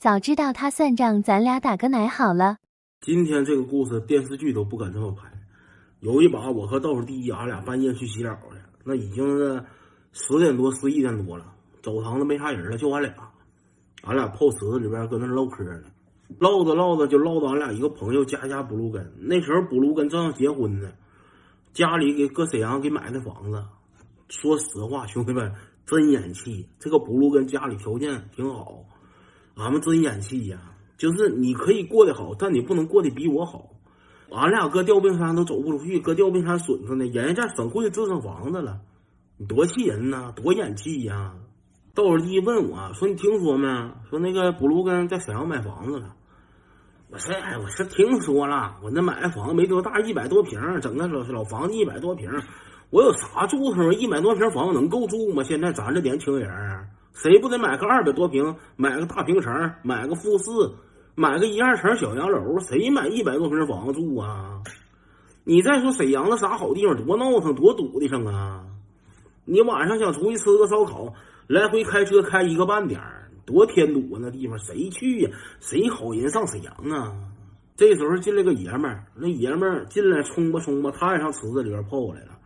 早知道他算账，咱俩打个奶好了。今天这个故事电视剧都不敢这么拍。有一把，我和倒数第一，俺俩半夜去洗澡去，那已经是十点多、十一点多了，澡堂子没啥人了，就俺俩，俺俩泡池子里边搁那唠嗑呢，唠着唠着就唠到俺俩一个朋友家家补路根。那时候补路根正要结婚呢，家里给搁沈阳给买的房子。说实话，兄弟们真演气，这个补路根家里条件挺好，俺们真演气呀。就是你可以过得好，但你不能过得比我好。俺俩搁吊冰山都走不出去，搁吊冰山损着呢。人家在省会置上房子了，你多气人呐，多演气呀！道尔第问我说：“你听说没？说那个布鲁根在沈阳买房子了。”我说：“哎，我是听说了。我那买的房子没多大，一百多平，整个老老房子一百多平。我有啥住头？一百多平房子能够住吗？现在咱这年轻人，谁不得买个二百多平，买个大平层，买个复式？”买个一二层小洋楼，谁买一百多平房子住啊？你再说沈阳那啥好地方，多闹腾，多堵的上啊！你晚上想出去吃个烧烤，来回开车开一个半点多添堵啊！那地方谁去呀？谁好人上沈阳啊？这时候进来个爷们儿，那爷们儿进来冲吧冲吧，他也上池子里边泡来了。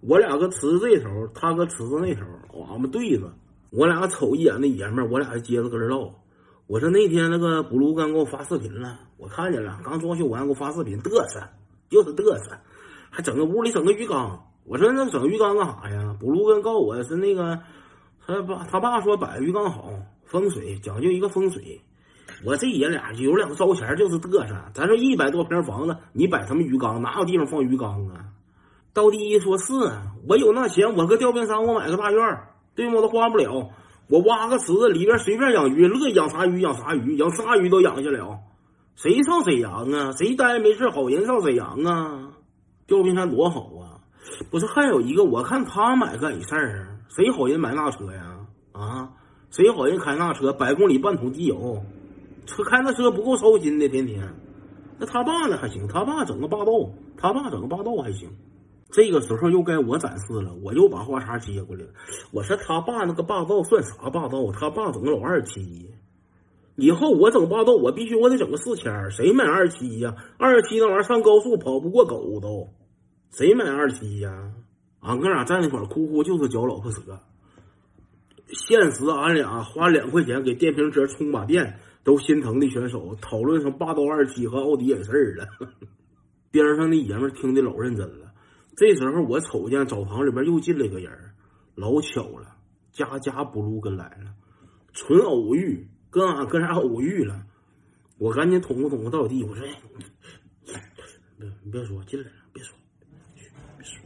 我俩搁池子这头，他搁池子那头，俺们对着。我俩瞅一眼那爷们儿，我俩就接着搁这唠。我说那天那个补卢刚给我发视频了，我看见了，刚装修完给我发视频，嘚瑟，就是嘚瑟，还整个屋里整个鱼缸。我说那整鱼缸干啥呀？补卢根告诉我是那个他爸他爸说摆鱼缸好，风水讲究一个风水。我这爷俩有两个烧钱就是嘚瑟。咱说一百多平房子，你摆什么鱼缸？哪有地方放鱼缸啊？到第一说是我有那钱，我搁吊冰山我买个大院对吗？我都花不了。我挖个池子里边随便养鱼，乐养啥鱼养啥鱼，养啥鱼都养下了。谁上沈阳啊？谁待没事好人上沈阳啊？吊冰山多好啊！不是还有一个，我看他买个啥事儿啊？谁好人买那车呀？啊？谁好人开那车？百公里半桶机油，车开那车不够操心的，天天。那他爸呢还行，他爸整个霸道，他爸整个霸道还行。这个时候又该我展示了，我又把话茬接过来了。我说他爸那个霸道算啥霸道？他爸整个老二七，以后我整霸道，我必须我得整个四千。谁买二七呀？二七那玩意儿上高速跑不过狗都，谁买二七呀？俺哥俩在那块哭哭就是嚼老婆舌。现实俺俩花两块钱给电瓶车充把电都心疼的选手，讨论上霸道二七和奥迪也事儿了。边上的爷们听的老认真了。这时候我瞅见澡堂里边又进来个人，老巧了，家家不露跟来了，纯偶遇，跟俺哥俩偶遇了。我赶紧捅咕捅咕到地，我说：“别你别说，进来了，别说，别说。”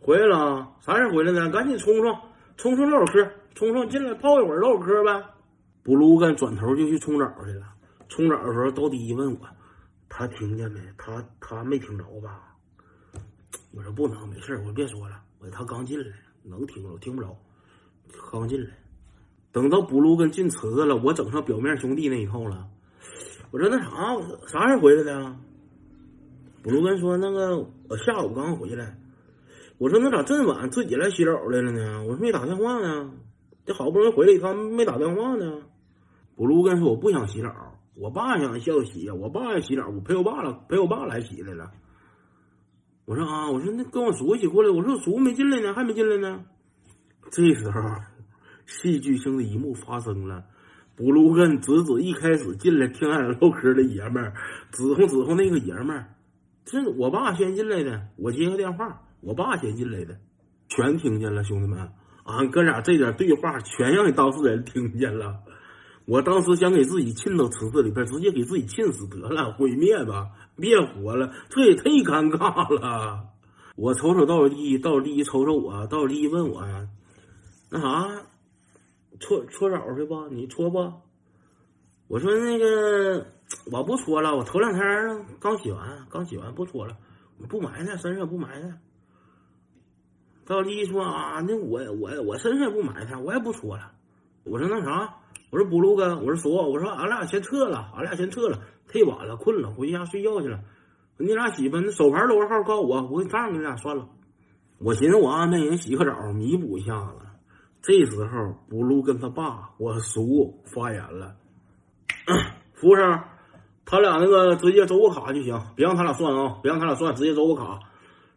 回来了，啥时候回来呢？赶紧冲冲冲冲唠会嗑，冲冲进来泡一会儿唠会嗑呗。不露干转头就去冲澡去了。冲澡的时候，到底问我。他听见没？他他没听着吧？我说不能，没事我别说了。我他刚进来，能听着，听不着。刚进来，等到补录跟进池子了，我整上表面兄弟那一套了。我说那啥，啥时候回来的？补录跟说那个我下午刚回来。我说那咋这么晚自己来洗澡来了呢？我说没打电话呢，这好不容易回来一趟没打电话呢。补录跟说我不想洗澡。我爸想笑洗呀，我爸要洗澡，我陪我爸了，陪我爸来洗来了。我说啊，我说那跟我叔一起过来，我说叔没进来呢，还没进来呢。这时候，戏剧性的一幕发生了，布鲁根指指一开始进来听俺唠嗑的爷们儿，指挥指挥那个爷们儿，这我爸先进来的，我接个电话，我爸先进来的，全听见了，兄弟们，俺哥俩这点对话全让当事人听见了。我当时想给自己浸到池子里边，直接给自己浸死得了，毁灭吧，别活了，这也太尴尬了。我瞅瞅道第一，道第一瞅瞅我，道第一问我，那啥，搓搓澡去吧？你搓不？我说那个我不搓了，我头两天刚洗完，刚洗完不搓了，我不埋汰，身上不埋汰。道第一说啊，那我我我身上也不埋汰，我也不搓了。我说那啥。我说布鲁哥，我说叔，我说俺俩先撤了，俺俩先撤了，忒晚了，困了，回家睡觉去了。你俩洗吧，那手牌多少号告诉我，我给你账给你俩算了。我寻思我安排人洗个澡，弥补一下子。这时候，补录跟他爸我叔发言了：“ 服务生，他俩那个直接走我卡就行，别让他俩算啊，别让他俩算，直接走我卡。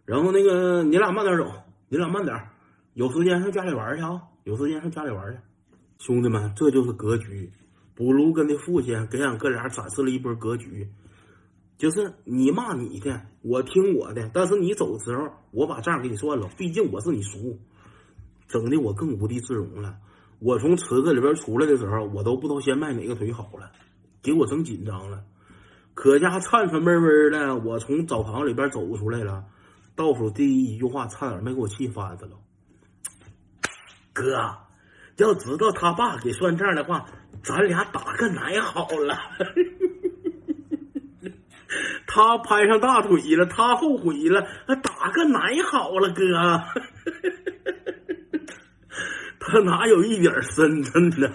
然后那个你俩慢点走，你俩慢点，有时间上家里玩去啊，有时间上家里玩去。兄弟们，这就是格局。补录跟的父亲给俺哥俩展示了一波格局，就是你骂你的，我听我的，但是你走的时候，我把账给你算了，毕竟我是你叔。”整的我更无地自容了。我从池子里边出来的时候，我都不知道先迈哪个腿好了，给我整紧张了。可家颤颤巍巍的，我从澡堂里边走出来了，倒数第一句话差点没给我气翻了。哥，要知道他爸给算账的话，咱俩打个奶好了。他拍上大腿了，他后悔了，打个奶好了，哥。他哪有一点深沉呢？